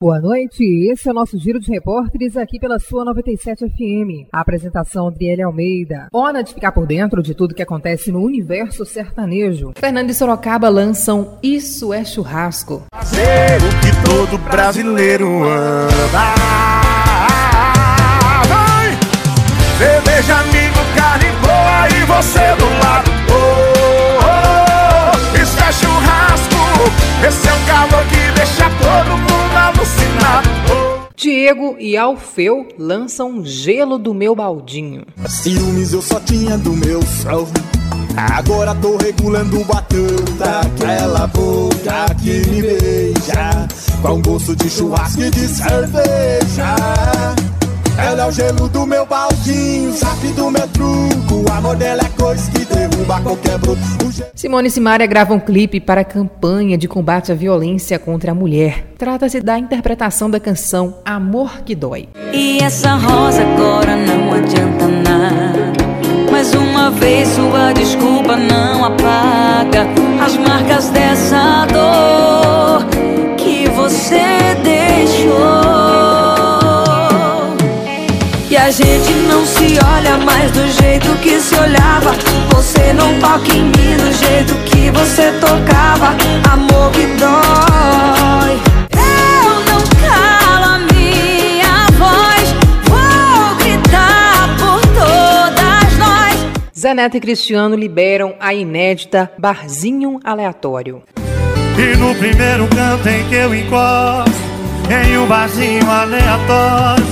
Boa noite, esse é o nosso giro de repórteres aqui pela sua 97 FM. A apresentação Adriele Almeida. Hora de ficar por dentro de tudo que acontece no universo sertanejo. Fernando e Sorocaba lançam Isso é Churrasco. Fazer o que todo brasileiro ama. Vai! Cerveja, amigo, carne boa e você do lado. Oh, oh, oh. Isso é churrasco, esse é o calor que deixa todo mundo Diego e Alfeu lançam Gelo do Meu Baldinho. Ciúmes eu só tinha do meu sol. Agora tô regulando o batão daquela boca que me beija Com gosto de churrasco e de cerveja ela é o gelo do meu baldinho, sabe do meu truco. O amor dela é coisa que derruba qualquer bruto. Simone e Simaria gravam um clipe para a campanha de combate à violência contra a mulher. Trata-se da interpretação da canção Amor que Dói. E essa rosa agora não adianta nada. Mais uma vez sua desculpa não apaga as marcas dessa dor que você deixou a gente não mais do jeito que se olhava. Você não toca em mim do jeito que você tocava. Amor que dói. Eu não calo a minha voz. Vou gritar por todas nós. Zanetti e Cristiano liberam a inédita Barzinho Aleatório. E no primeiro canto em que eu encosto, em um barzinho aleatório.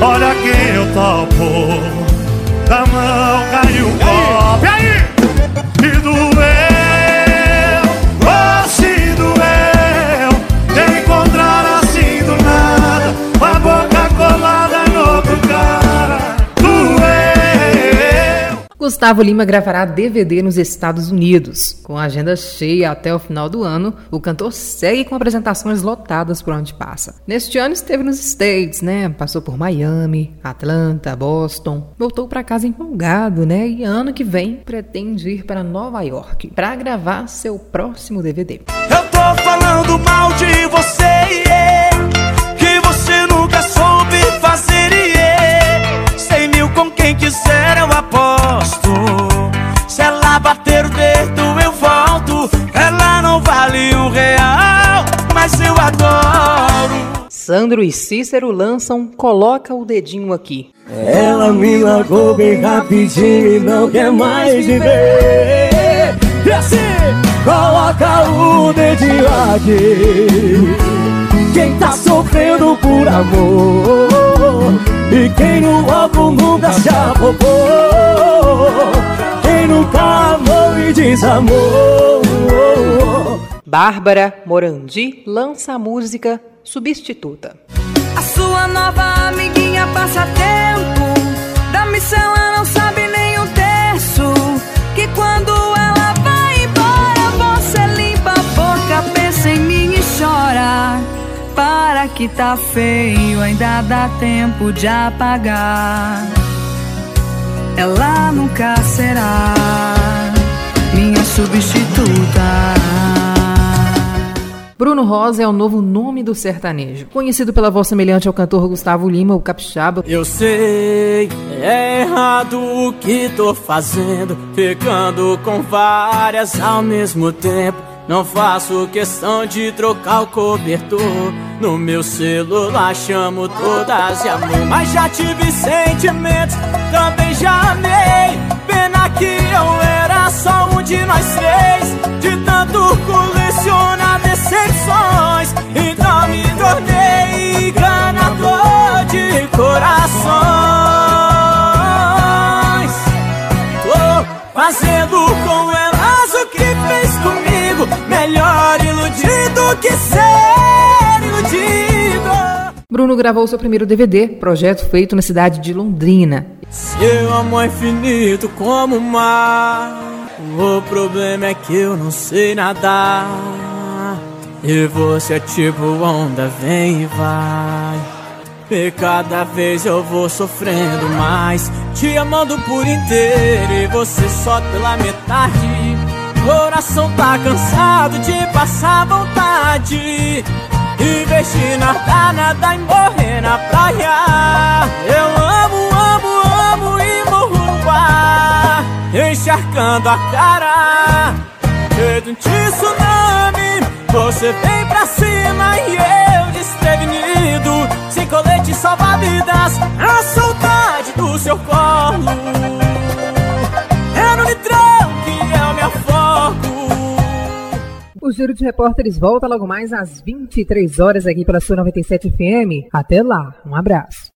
Olha quem eu topo Da mão caiu o copo E aí? E doeu Gustavo Lima gravará DVD nos Estados Unidos. Com a agenda cheia até o final do ano, o cantor segue com apresentações lotadas por onde passa. Neste ano esteve nos States, né? Passou por Miami, Atlanta, Boston. Voltou para casa empolgado, né? E ano que vem pretende ir para Nova York para gravar seu próximo DVD. Eu tô falando mal de você, que você nunca soube fazer, yeah. Cem mil com quem quiser Sandro e Cícero lançam Coloca o Dedinho Aqui. Ela me largou bem rapidinho e não quer mais me ver. E assim, coloca o dedinho aqui. Quem tá sofrendo por amor e quem no álcool nunca se afogou Quem nunca amou e desamou Bárbara Morandi lança a música Substituta A sua nova amiguinha passa tempo Da missão ela não sabe nem um terço Que quando ela vai embora Você limpa a boca, pensa em mim e chora para que tá feio, ainda dá tempo de apagar. Ela nunca será minha substituta. Bruno Rosa é o novo nome do sertanejo. Conhecido pela voz semelhante ao cantor Gustavo Lima, o capixaba. Eu sei, é errado o que tô fazendo, ficando com várias ao mesmo tempo. Não faço questão de trocar o cobertor No meu celular chamo todas de amor Mas já tive sentimentos, também já amei Pena que eu era só um de nós três De tanto colecionar fazendo com elas o que fez comigo Melhor iludido que ser iludido. Bruno gravou seu primeiro DVD, projeto feito na cidade de Londrina. Seu amor é infinito como o mar. O problema é que eu não sei nadar. E você é tipo onda, vem e vai. E cada vez eu vou sofrendo mais. Te amando por inteiro e você só pela metade. Coração tá cansado de passar vontade de nadar, nada e morrer na praia Eu amo, amo, amo e morro no ar Encharcando a cara Medo de tsunami Você vem pra cima e desprevenido Sem colete salva-vidas A saudade do seu colo É no litrão que eu me afogo o Giro de Repórteres volta logo mais às 23 horas aqui pela sua 97 FM. Até lá, um abraço.